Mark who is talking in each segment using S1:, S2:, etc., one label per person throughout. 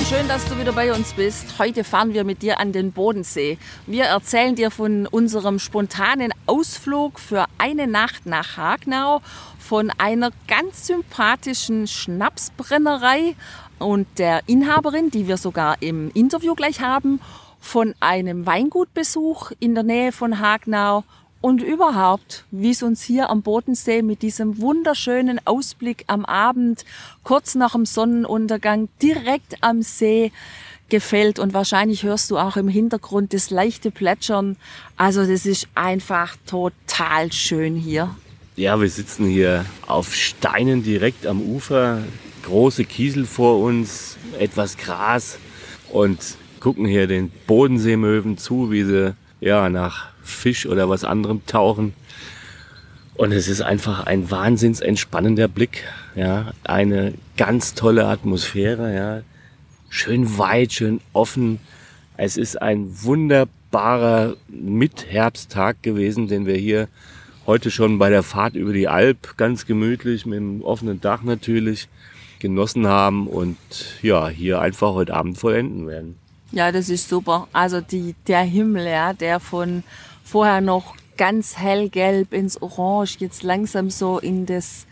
S1: Und schön, dass du wieder bei uns bist. Heute fahren wir mit dir an den Bodensee. Wir erzählen dir von unserem spontanen Ausflug für eine Nacht nach Hagnau, von einer ganz sympathischen Schnapsbrennerei und der Inhaberin, die wir sogar im Interview gleich haben, von einem Weingutbesuch in der Nähe von Hagnau und überhaupt, wie es uns hier am Bodensee mit diesem wunderschönen Ausblick am Abend, kurz nach dem Sonnenuntergang, direkt am See gefällt. Und wahrscheinlich hörst du auch im Hintergrund das leichte Plätschern. Also das ist einfach total schön hier.
S2: Ja, wir sitzen hier auf Steinen direkt am Ufer. Große Kiesel vor uns, etwas Gras und gucken hier den Bodenseemöwen zu, wie sie ja nach Fisch oder was anderem tauchen. Und es ist einfach ein wahnsinns entspannender Blick, ja, eine ganz tolle Atmosphäre, ja, schön weit, schön offen. Es ist ein wunderbarer Mitherbsttag gewesen, den wir hier heute schon bei der Fahrt über die Alp ganz gemütlich mit dem offenen Dach natürlich genossen haben und ja, hier einfach heute Abend vollenden werden.
S1: Ja, das ist super. Also die, der Himmel, ja, der von vorher noch ganz hellgelb ins Orange, jetzt langsam so in das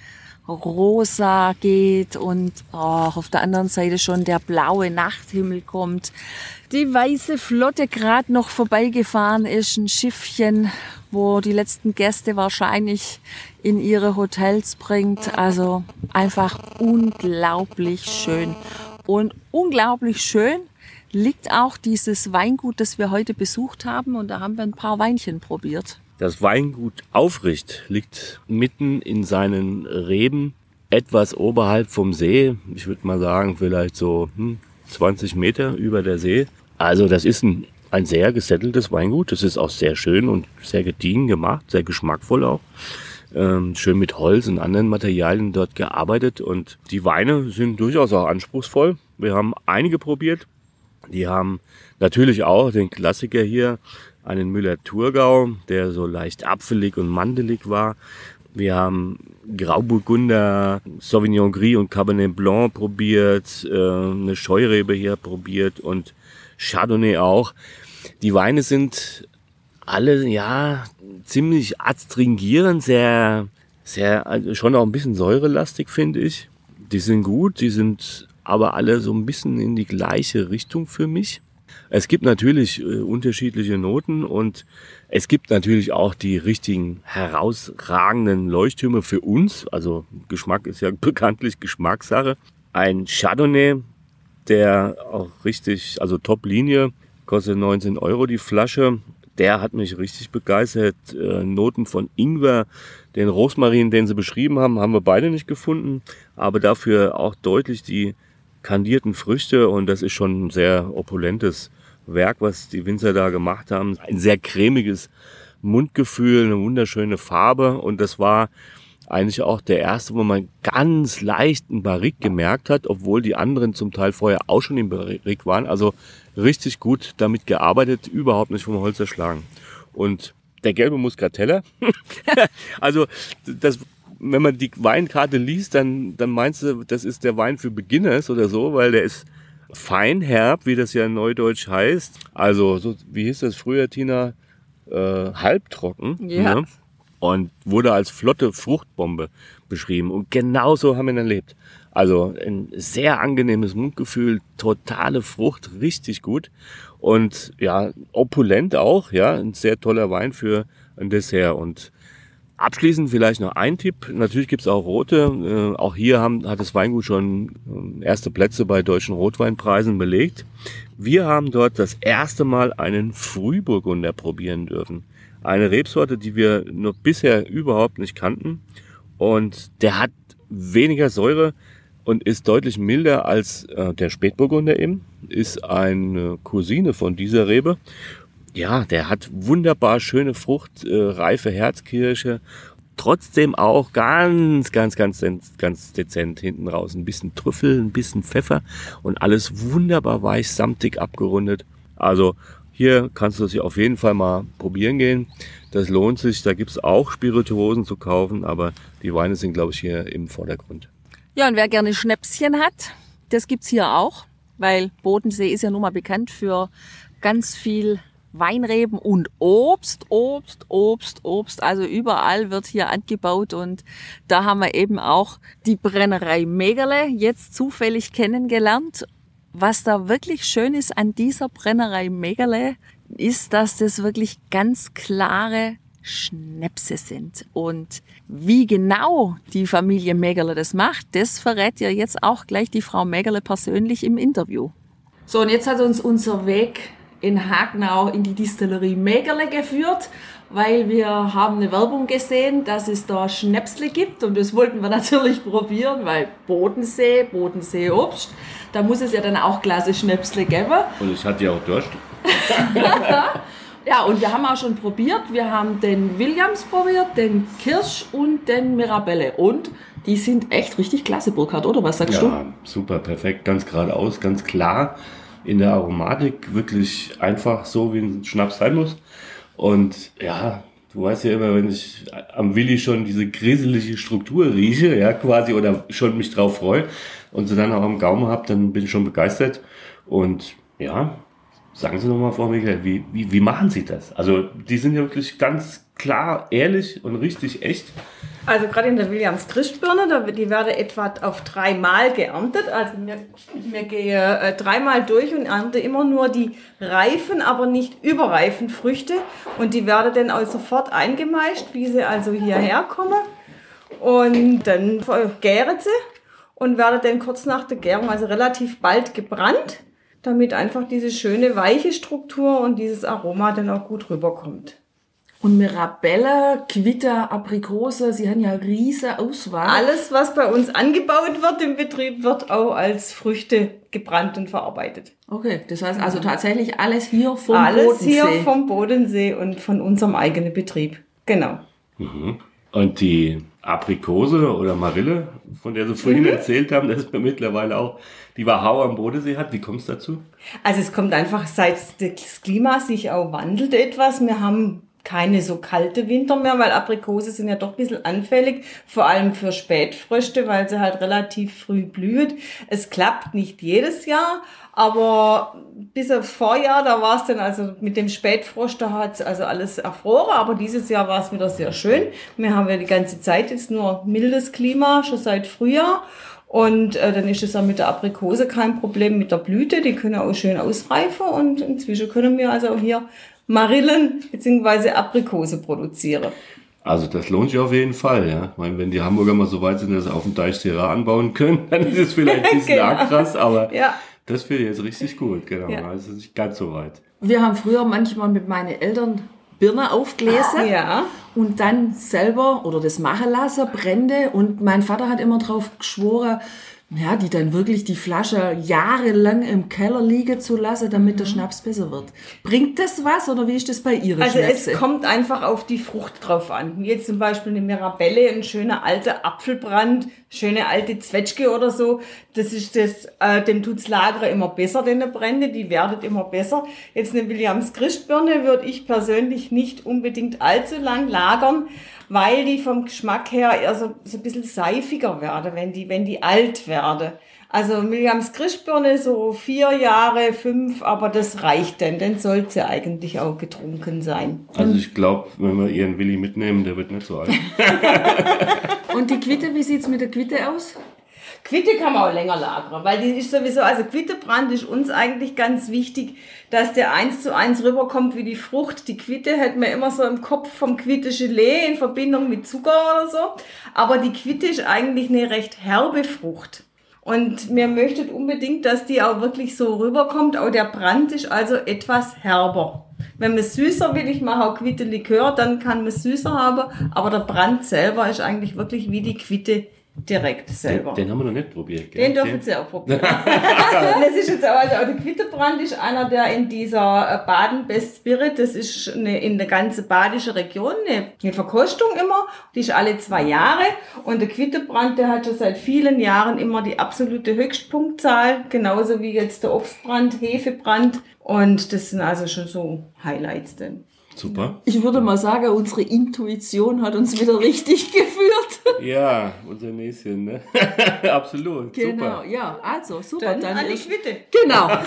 S1: Rosa geht und oh, auf der anderen Seite schon der blaue Nachthimmel kommt. Die weiße Flotte gerade noch vorbeigefahren ist, ein Schiffchen, wo die letzten Gäste wahrscheinlich in ihre Hotels bringt. Also einfach unglaublich schön. Und unglaublich schön liegt auch dieses Weingut, das wir heute besucht haben. Und da haben wir ein paar Weinchen probiert.
S2: Das Weingut Aufricht liegt mitten in seinen Reben, etwas oberhalb vom See. Ich würde mal sagen, vielleicht so hm, 20 Meter über der See. Also das ist ein, ein sehr gesetteltes Weingut. Das ist auch sehr schön und sehr gediegen gemacht, sehr geschmackvoll auch. Ähm, schön mit Holz und anderen Materialien dort gearbeitet. Und die Weine sind durchaus auch anspruchsvoll. Wir haben einige probiert. Die haben natürlich auch den Klassiker hier, einen Müller-Thurgau, der so leicht apfelig und mandelig war. Wir haben Grauburgunder, Sauvignon Gris und Cabernet Blanc probiert, äh, eine Scheurebe hier probiert und Chardonnay auch. Die Weine sind alle, ja, ziemlich adstringierend, sehr, sehr, also schon auch ein bisschen säurelastig, finde ich. Die sind gut, die sind aber alle so ein bisschen in die gleiche Richtung für mich. Es gibt natürlich äh, unterschiedliche Noten und es gibt natürlich auch die richtigen herausragenden Leuchttürme für uns. Also Geschmack ist ja bekanntlich Geschmackssache. Ein Chardonnay, der auch richtig, also Top-Linie, kostet 19 Euro die Flasche. Der hat mich richtig begeistert. Äh, Noten von Ingwer, den Rosmarin, den sie beschrieben haben, haben wir beide nicht gefunden. Aber dafür auch deutlich die kandierten Früchte und das ist schon ein sehr opulentes Werk, was die Winzer da gemacht haben. Ein sehr cremiges Mundgefühl, eine wunderschöne Farbe und das war eigentlich auch der erste, wo man ganz leicht einen Barrique gemerkt hat, obwohl die anderen zum Teil vorher auch schon im Barrique waren. Also richtig gut damit gearbeitet, überhaupt nicht vom Holz erschlagen. Und der gelbe Muscatella, also das wenn man die Weinkarte liest, dann, dann meinst du, das ist der Wein für Beginners oder so, weil der ist fein herb, wie das ja in Neudeutsch heißt. Also, so, wie hieß das früher, Tina? Äh, halbtrocken.
S1: Ja.
S2: Ne? Und wurde als flotte Fruchtbombe beschrieben. Und genauso haben wir ihn erlebt. Also ein sehr angenehmes Mundgefühl, totale Frucht, richtig gut. Und ja, opulent auch, ja, ein sehr toller Wein für ein Dessert. Und Abschließend vielleicht noch ein Tipp. Natürlich gibt es auch rote. Äh, auch hier haben, hat das Weingut schon äh, erste Plätze bei deutschen Rotweinpreisen belegt. Wir haben dort das erste Mal einen Frühburgunder probieren dürfen. Eine Rebsorte, die wir noch bisher überhaupt nicht kannten. Und der hat weniger Säure und ist deutlich milder als äh, der Spätburgunder eben. Ist eine Cousine von dieser Rebe ja, der hat wunderbar schöne Frucht, äh, reife Herzkirsche. Trotzdem auch ganz, ganz, ganz, ganz dezent hinten raus. Ein bisschen Trüffel, ein bisschen Pfeffer und alles wunderbar weich, samtig abgerundet. Also hier kannst du es auf jeden Fall mal probieren gehen. Das lohnt sich. Da gibt es auch Spirituosen zu kaufen, aber die Weine sind, glaube ich, hier im Vordergrund.
S1: Ja, und wer gerne Schnäpschen hat, das gibt es hier auch, weil Bodensee ist ja nun mal bekannt für ganz viel Weinreben und Obst, Obst, Obst, Obst. Also überall wird hier angebaut und da haben wir eben auch die Brennerei Megerle jetzt zufällig kennengelernt. Was da wirklich schön ist an dieser Brennerei Megerle, ist, dass das wirklich ganz klare Schnäpse sind. Und wie genau die Familie Megerle das macht, das verrät ja jetzt auch gleich die Frau Megerle persönlich im Interview. So, und jetzt hat uns unser Weg in Hagenau in die Distillerie Megerle geführt, weil wir haben eine Werbung gesehen, dass es da Schnäpsle gibt und das wollten wir natürlich probieren, weil Bodensee, Bodensee Obst, da muss es ja dann auch Klasse Schnäpsle geben.
S2: Und ich hatte ja auch Durst.
S1: ja, und wir haben auch schon probiert. Wir haben den Williams probiert, den Kirsch und den Mirabelle. Und die sind echt richtig klasse, Burkhard, oder? Was sagst
S2: ja,
S1: du?
S2: Ja, super, perfekt, ganz geradeaus, ganz klar in der Aromatik wirklich einfach so, wie ein Schnaps sein muss. Und ja, du weißt ja immer, wenn ich am Willi schon diese griselige Struktur rieche, ja, quasi, oder schon mich drauf freue und sie dann auch am Gaumen habe, dann bin ich schon begeistert. Und ja, sagen Sie nochmal, Frau Michael, wie, wie, wie machen Sie das? Also, die sind ja wirklich ganz klar, ehrlich und richtig echt.
S3: Also gerade in der Williams Christbirne, die werden etwa auf dreimal geerntet. Also wir, wir gehen äh, dreimal durch und ernte immer nur die reifen, aber nicht überreifen Früchte. Und die werden dann auch sofort eingemeischt, wie sie also hierher kommen. Und dann gären sie und werden dann kurz nach der Gärung, also relativ bald gebrannt, damit einfach diese schöne weiche Struktur und dieses Aroma dann auch gut rüberkommt.
S1: Und Mirabelle, Quitter, Aprikose, Sie haben ja riesige Auswahl.
S3: Alles, was bei uns angebaut wird im Betrieb, wird auch als Früchte gebrannt und verarbeitet.
S1: Okay, das heißt also tatsächlich alles hier vom
S3: alles
S1: Bodensee.
S3: Alles hier vom Bodensee und von unserem eigenen Betrieb. Genau.
S2: Mhm. Und die Aprikose oder Marille, von der Sie vorhin mhm. erzählt haben, dass man mittlerweile auch die Wahau am Bodensee hat. Wie kommt es dazu?
S3: Also es kommt einfach, seit das Klima sich auch wandelt etwas. Wir haben keine so kalte Winter mehr, weil Aprikose sind ja doch ein bisschen anfällig, vor allem für Spätfrüchte, weil sie halt relativ früh blüht. Es klappt nicht jedes Jahr, aber bis aufs Vorjahr, da war es dann also mit dem Spätfrost, da hat also alles erfroren, aber dieses Jahr war es wieder sehr schön. Wir haben ja die ganze Zeit jetzt nur mildes Klima, schon seit Frühjahr. Und äh, dann ist es auch mit der Aprikose kein Problem mit der Blüte, die können auch schön ausreifen und inzwischen können wir also auch hier Marillen bzw. Aprikose produziere.
S2: Also das lohnt sich auf jeden Fall, ja. Ich meine, wenn die Hamburger mal so weit sind, dass sie auf dem Deich Syrah anbauen können, dann ist es vielleicht ein bisschen genau. krass, aber ja. das finde ich jetzt richtig gut, genau. Ja. Also nicht ganz so weit.
S1: Wir haben früher manchmal mit meinen Eltern Birne aufgelesen
S3: ja.
S1: und dann selber oder das machen lassen, Brände. Und mein Vater hat immer drauf geschworen, ja, die dann wirklich die Flasche jahrelang im Keller liegen zu lassen, damit mhm. der Schnaps besser wird. Bringt das was oder wie ist das bei Ihren
S3: Also Schnäpse? es kommt einfach auf die Frucht drauf an. Jetzt zum Beispiel eine Mirabelle, ein schöner alter Apfelbrand, schöne alte Zwetschge oder so. Das ist das, äh, dem tut's Lagere immer besser, denn der Brände, die werdet immer besser. Jetzt eine Williams Christbirne würde ich persönlich nicht unbedingt allzu lang lagern weil die vom Geschmack her eher so, so ein bisschen seifiger werden, wenn die, wenn die alt werden. Also Williams Christbirne so vier Jahre, fünf, aber das reicht denn, dann sollte sie eigentlich auch getrunken sein.
S2: Also ich glaube, wenn wir ihren Willi mitnehmen, der wird nicht so alt.
S1: Und die Quitte, wie sieht's mit der Quitte aus?
S3: Quitte kann man auch länger lagern, weil die ist sowieso, also Quittebrand ist uns eigentlich ganz wichtig, dass der eins zu eins rüberkommt wie die Frucht. Die Quitte hätten wir immer so im Kopf vom Quitte Gelee in Verbindung mit Zucker oder so. Aber die Quitte ist eigentlich eine recht herbe Frucht. Und mir möchtet unbedingt, dass die auch wirklich so rüberkommt. Auch der Brand ist also etwas herber. Wenn man süßer will, ich mache auch Quitte Likör, dann kann man süßer haben. Aber der Brand selber ist eigentlich wirklich wie die Quitte direkt selber.
S2: Den, den haben wir noch nicht probiert.
S3: Gell? Den dürfen Sie auch probieren. das ist jetzt auch, also auch der Quitterbrand ist einer, der in dieser äh, Baden Best Spirit, das ist eine, in der ganzen badische Region eine, eine Verkostung immer, die ist alle zwei Jahre und der Quitterbrand, der hat schon seit vielen Jahren immer die absolute Höchstpunktzahl, genauso wie jetzt der Obstbrand, Hefebrand und das sind also schon so Highlights denn.
S2: Super.
S1: Ich würde mal sagen, unsere Intuition hat uns wieder richtig geführt.
S2: Ja, unser Näschen, ne? Absolut.
S1: Genau,
S2: Super.
S1: ja, also super.
S3: Dann, an die
S1: ist-
S3: Quitte.
S1: Genau.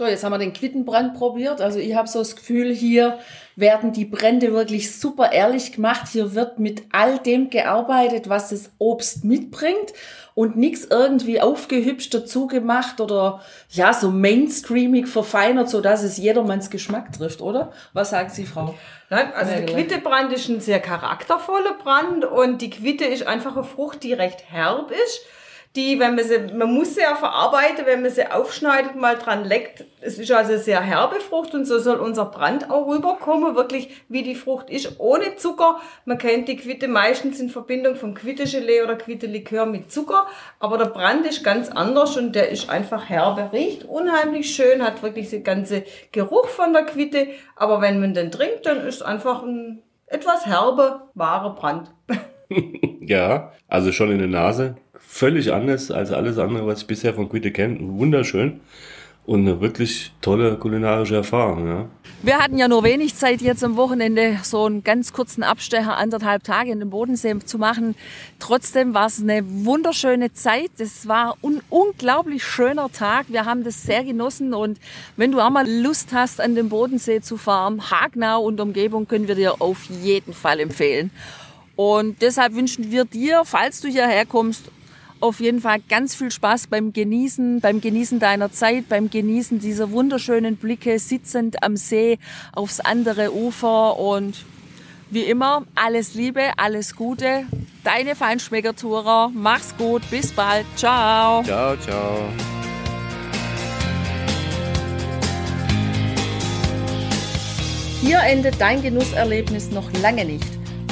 S1: So, jetzt haben wir den Quittenbrand probiert. Also ich habe so das Gefühl, hier werden die Brände wirklich super ehrlich gemacht. Hier wird mit all dem gearbeitet, was das Obst mitbringt und nichts irgendwie aufgehübscht dazu gemacht oder ja, so mainstreamig verfeinert, so dass es jedermanns Geschmack trifft, oder? Was sagen Sie, Frau?
S3: Nein, also der. Quittebrand ist ein sehr charaktervoller Brand und die Quitte ist einfach eine Frucht, die recht herb ist. Die, wenn man sie, man muss sie ja verarbeiten, wenn man sie aufschneidet, mal dran leckt. Es ist also sehr herbe Frucht und so soll unser Brand auch rüberkommen, wirklich wie die Frucht ist, ohne Zucker. Man kennt die Quitte meistens in Verbindung vom Quittegelee oder Quittelikör mit Zucker, aber der Brand ist ganz anders und der ist einfach herbe, riecht unheimlich schön, hat wirklich den ganze Geruch von der Quitte, aber wenn man den trinkt, dann ist einfach ein etwas herbe, wahre Brand.
S2: Ja, also schon in der Nase. Völlig anders als alles andere, was ich bisher von Quitte kenne. Wunderschön. Und eine wirklich tolle kulinarische Erfahrung, ja.
S1: Wir hatten ja nur wenig Zeit jetzt am Wochenende so einen ganz kurzen Abstecher, anderthalb Tage in den Bodensee zu machen. Trotzdem war es eine wunderschöne Zeit. Es war ein unglaublich schöner Tag. Wir haben das sehr genossen und wenn du auch mal Lust hast, an den Bodensee zu fahren, Hagnau und Umgebung können wir dir auf jeden Fall empfehlen. Und deshalb wünschen wir dir, falls du hierher kommst, auf jeden Fall ganz viel Spaß beim Genießen, beim Genießen deiner Zeit, beim Genießen dieser wunderschönen Blicke, sitzend am See aufs andere Ufer und wie immer, alles Liebe, alles Gute. Deine Feinschmeckertourer. Mach's gut, bis bald. Ciao.
S2: Ciao, ciao.
S1: Hier endet dein Genusserlebnis noch lange nicht.